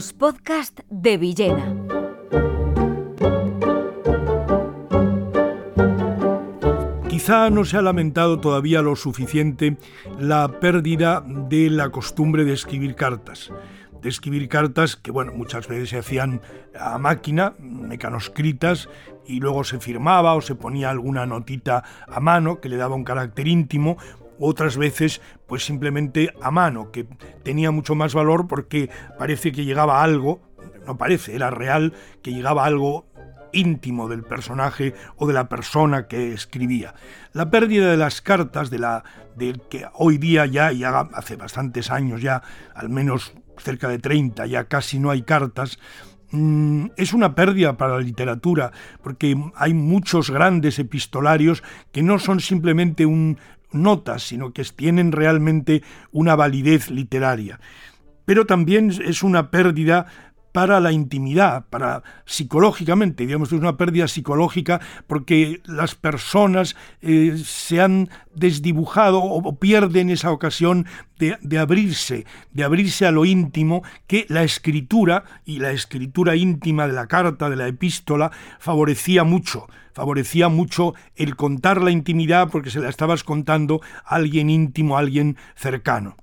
Los podcasts de Villena. Quizá no se ha lamentado todavía lo suficiente la pérdida de la costumbre de escribir cartas de escribir cartas que, bueno, muchas veces se hacían a máquina, mecanoscritas, y luego se firmaba o se ponía alguna notita a mano que le daba un carácter íntimo, otras veces pues simplemente a mano, que tenía mucho más valor porque parece que llegaba algo, no parece, era real, que llegaba algo íntimo del personaje o de la persona que escribía. La pérdida de las cartas, de la de que hoy día ya, ya hace bastantes años ya, al menos cerca de 30, ya casi no hay cartas, mm, es una pérdida para la literatura, porque hay muchos grandes epistolarios que no son simplemente un, notas, sino que tienen realmente una validez literaria. Pero también es una pérdida para la intimidad, para psicológicamente, digamos, es una pérdida psicológica porque las personas eh, se han desdibujado o, pierden esa ocasión de, de, abrirse, de abrirse a lo íntimo que la escritura y la escritura íntima de la carta, de la epístola, favorecía mucho, favorecía mucho el contar la intimidad porque se la estabas contando a alguien íntimo, a alguien cercano.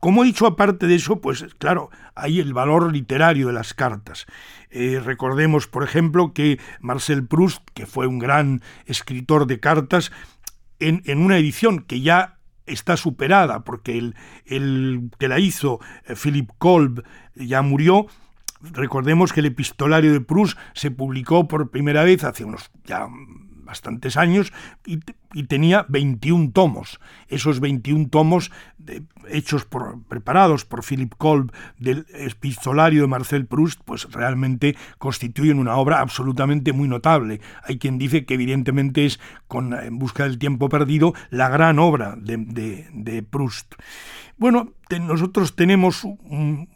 Como he dicho, aparte de eso, pues claro, hay el valor literario de las cartas. Eh, recordemos, por ejemplo, que Marcel Proust, que fue un gran escritor de cartas, en, una edición que ya está superada, porque el, que la hizo, eh, Philip Kolb, ya murió, recordemos que el epistolario de Proust se publicó por primera vez hace unos ya bastantes años y, tenía 21 tomos. Esos 21 tomos hechos por, preparados por Philip Kolb del epistolario de Marcel Proust, pues realmente constituyen una obra absolutamente muy notable. Hay quien dice que evidentemente es, con En busca del tiempo perdido, la gran obra de, de Proust. Bueno, nosotros tenemos un,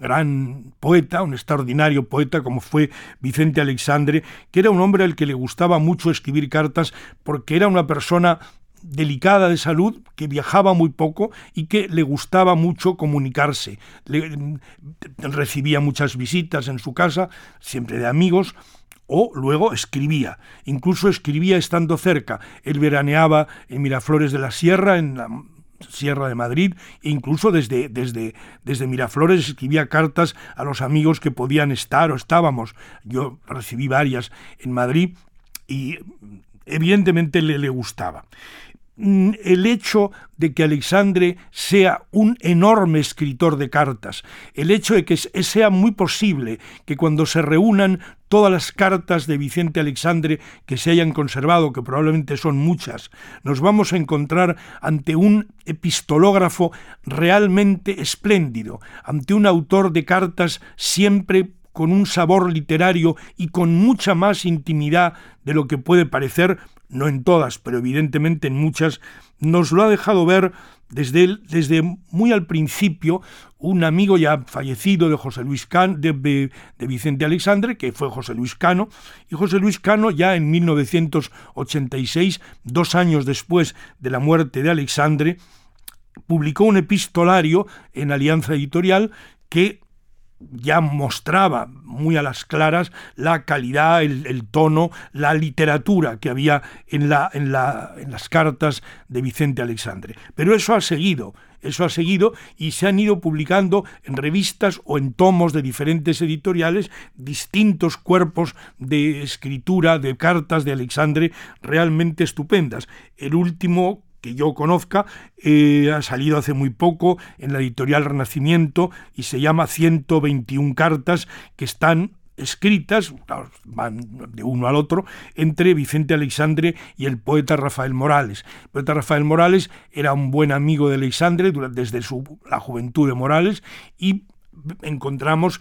gran poeta, un extraordinario poeta como fue Vicente Alexandre, que era un hombre al que le gustaba mucho escribir cartas porque era una persona delicada de salud, que viajaba muy poco y que le gustaba mucho comunicarse. recibía muchas visitas en su casa, siempre de amigos, o luego escribía, incluso escribía estando cerca. Él veraneaba en Miraflores de la Sierra, en la Sierra de Madrid, e incluso desde, desde, desde Miraflores escribía cartas a los amigos que podían estar o estábamos. Yo recibí varias en Madrid y evidentemente le, le gustaba. Mm, el hecho de que Alexandre sea un enorme escritor de cartas, el hecho de que sea muy posible que cuando se reúnan todas las cartas de Vicente Alexandre que se hayan conservado, que probablemente son muchas, nos vamos a encontrar ante un epistológrafo realmente espléndido, ante un autor de cartas siempre con un sabor literario y con mucha más intimidad de lo que puede parecer no en todas, pero evidentemente en muchas, nos lo ha dejado ver desde, desde muy al principio un amigo ya fallecido de José Luis Cano, de, de, Vicente Alexandre, que fue José Luis Cano, y José Luis Cano ya en 1986, dos años después de la muerte de Alexandre, publicó un epistolario en Alianza Editorial que ya mostraba muy a las claras la calidad, el, tono, la literatura que había en, la, en, la, en las cartas de Vicente Alexandre. Pero eso ha seguido, eso ha seguido y se han ido publicando en revistas o en tomos de diferentes editoriales distintos cuerpos de escritura, de cartas de Alexandre realmente estupendas. El último que yo conozca, eh, ha salido hace muy poco en la editorial Renacimiento y se llama 121 cartas que están escritas, van de uno al otro, entre Vicente Alexandre y el poeta Rafael Morales. El poeta Rafael Morales era un buen amigo de Alexandre desde su, la juventud de Morales y encontramos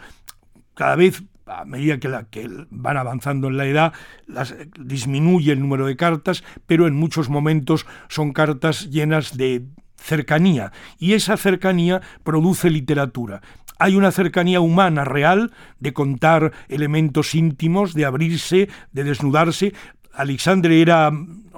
cada vez a medida que, que van avanzando en la edad, las, disminuye el número de cartas, pero en muchos momentos son cartas llenas de cercanía, y esa cercanía produce literatura. Hay una cercanía humana real de contar elementos íntimos, de abrirse, de desnudarse. Alexandre era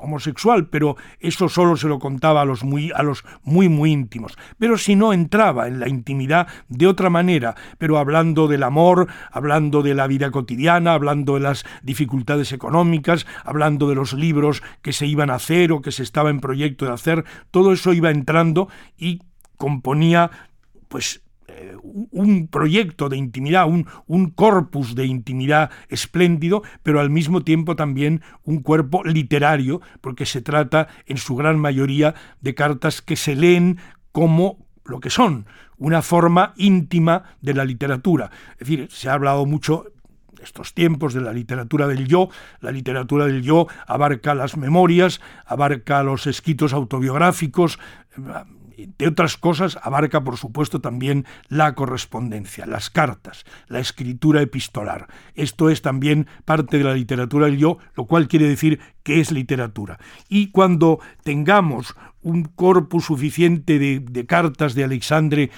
homosexual, pero eso solo se lo contaba a los muy, a los muy, muy íntimos. Pero si no entraba en la intimidad de otra manera, pero hablando del amor, hablando de la vida cotidiana, hablando de las dificultades económicas, hablando de los libros que se iban a hacer o que se estaba en proyecto de hacer, todo eso iba entrando y componía pues un proyecto de intimidad, un, un, corpus de intimidad espléndido, pero al mismo tiempo también un cuerpo literario, porque se trata en su gran mayoría de cartas que se leen como lo que son, una forma íntima de la literatura. Es decir, se ha hablado mucho estos tiempos de la literatura del yo. La literatura del yo abarca las memorias, abarca los escritos autobiográficos, de otras cosas, abarca por supuesto también la correspondencia, las cartas, la escritura epistolar. Esto es también parte de la literatura del yo, lo cual quiere decir que es literatura. Y cuando tengamos un corpus suficiente de, cartas de Alexandre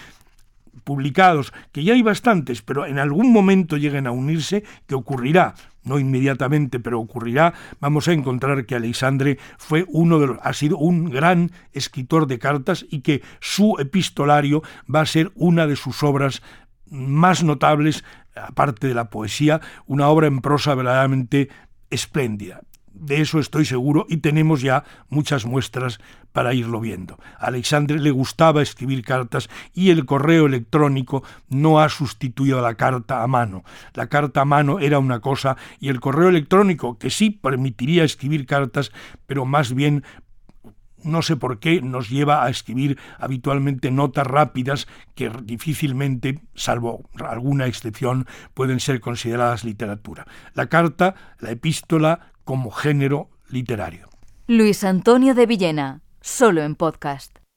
publicados, que ya hay bastantes, pero en algún momento lleguen a unirse, que ocurrirá, no inmediatamente, pero ocurrirá, vamos a encontrar que Alexandre fue uno de los, ha sido un gran escritor de cartas y que su epistolario va a ser una de sus obras más notables, aparte de la poesía, una obra en prosa verdaderamente espléndida. De eso estoy seguro y tenemos ya muchas muestras para irlo viendo. A Alexandre le gustaba escribir cartas y el correo electrónico no ha sustituido a la carta a mano. La carta a mano era una cosa y el correo electrónico, que sí permitiría escribir cartas, pero más bien no sé por qué nos lleva a escribir habitualmente notas rápidas que difícilmente, salvo alguna excepción, pueden ser consideradas literatura. La carta, la epístola, como género literario. Luis Antonio de Villena, solo en podcast.